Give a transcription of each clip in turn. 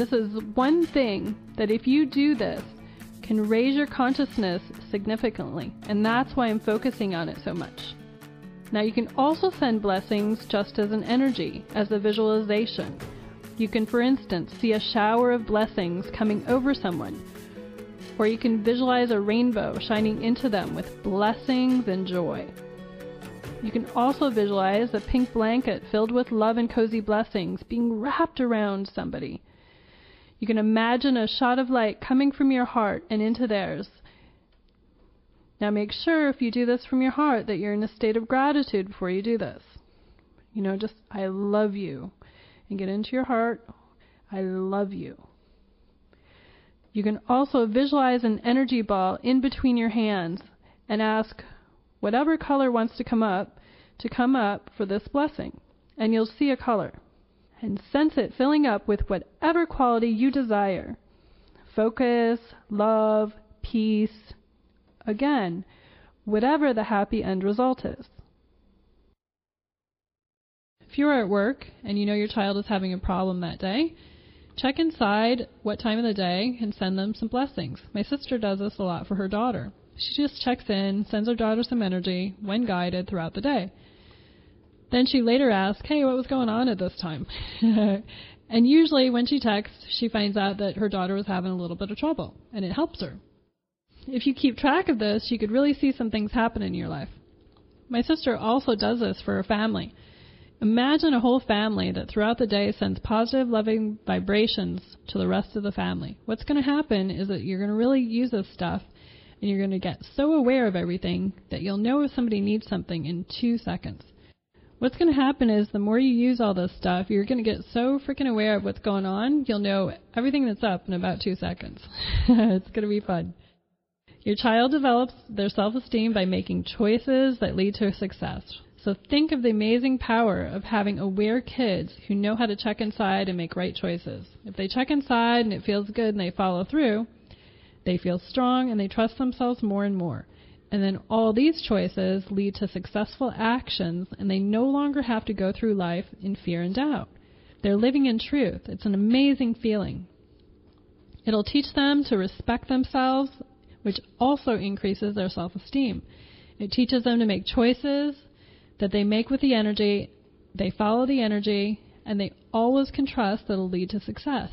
This is one thing that if you do this, can raise your consciousness significantly, and that's why I'm focusing on it so much. Now, you can also send blessings just as an energy, as a visualization. You can, for instance, see a shower of blessings coming over someone, or you can visualize a rainbow shining into them with blessings and joy. You can also visualize a pink blanket filled with love and cozy blessings being wrapped around somebody. You can imagine a shot of light coming from your heart and into theirs. Now make sure if you do this from your heart that you're in a state of gratitude before you do this. You know, just, I love you. And get into your heart, I love you. You can also visualize an energy ball in between your hands and ask whatever color wants to come up to come up for this blessing. And you'll see a color and sense it filling up with whatever quality you desire focus, love, peace. Again, whatever the happy end result is. If you're at work and you know your child is having a problem that day, check inside what time of the day and send them some blessings. My sister does this a lot for her daughter. She just checks in, sends her daughter some energy when guided throughout the day. Then she later asks, Hey, what was going on at this time? and usually when she texts, she finds out that her daughter was having a little bit of trouble, and it helps her. If you keep track of this, you could really see some things happen in your life. My sister also does this for her family. Imagine a whole family that throughout the day sends positive, loving vibrations to the rest of the family. What's going to happen is that you're going to really use this stuff and you're going to get so aware of everything that you'll know if somebody needs something in two seconds what's going to happen is the more you use all this stuff, you're going to get so freaking aware of what's going on, you'll know everything that's up in about two seconds. it's going to be fun. Your child develops their self esteem by making choices that lead to success. So think of the amazing power of having aware kids who know how to check inside and make right choices. If they check inside and it feels good and they follow through, they feel strong and they trust themselves more and more. And then all these choices lead to successful actions, and they no longer have to go through life in fear and doubt. They're living in truth. It's an amazing feeling. It'll teach them to respect themselves, which also increases their self esteem. It teaches them to make choices that they make with the energy, they follow the energy, and they always can trust that it'll lead to success.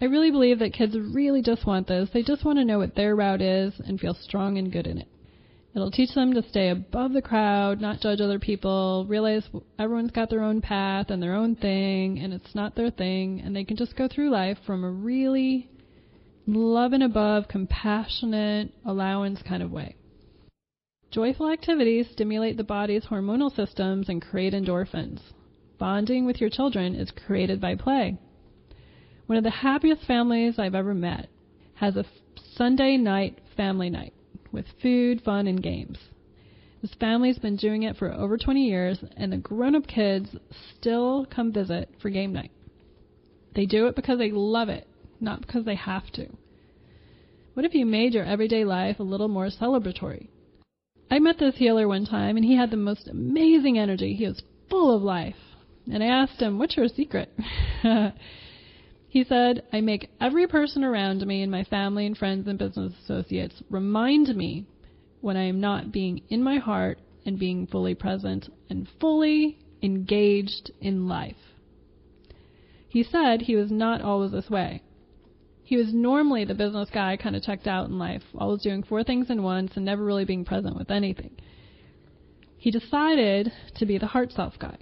I really believe that kids really just want this. They just want to know what their route is and feel strong and good in it. It'll teach them to stay above the crowd, not judge other people, realize everyone's got their own path and their own thing, and it's not their thing, and they can just go through life from a really love and above, compassionate, allowance kind of way. Joyful activities stimulate the body's hormonal systems and create endorphins. Bonding with your children is created by play. One of the happiest families I've ever met has a Sunday night family night with food, fun, and games. This family's been doing it for over 20 years, and the grown up kids still come visit for game night. They do it because they love it, not because they have to. What if you made your everyday life a little more celebratory? I met this healer one time, and he had the most amazing energy. He was full of life. And I asked him, What's your secret? He said, I make every person around me and my family and friends and business associates remind me when I am not being in my heart and being fully present and fully engaged in life. He said he was not always this way. He was normally the business guy kind of checked out in life, always doing four things in once and never really being present with anything. He decided to be the heart self guy.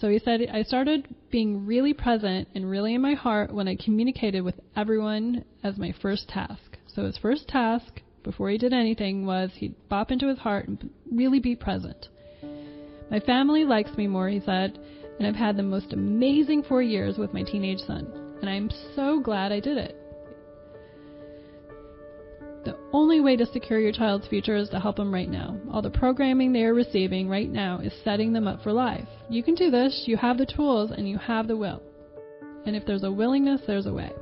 So he said, I started being really present and really in my heart when I communicated with everyone as my first task. So his first task before he did anything was he'd bop into his heart and really be present. My family likes me more, he said, and I've had the most amazing four years with my teenage son. And I'm so glad I did it. The only way to secure your child's future is to help them right now. All the programming they are receiving right now is setting them up for life. You can do this, you have the tools, and you have the will. And if there's a willingness, there's a way.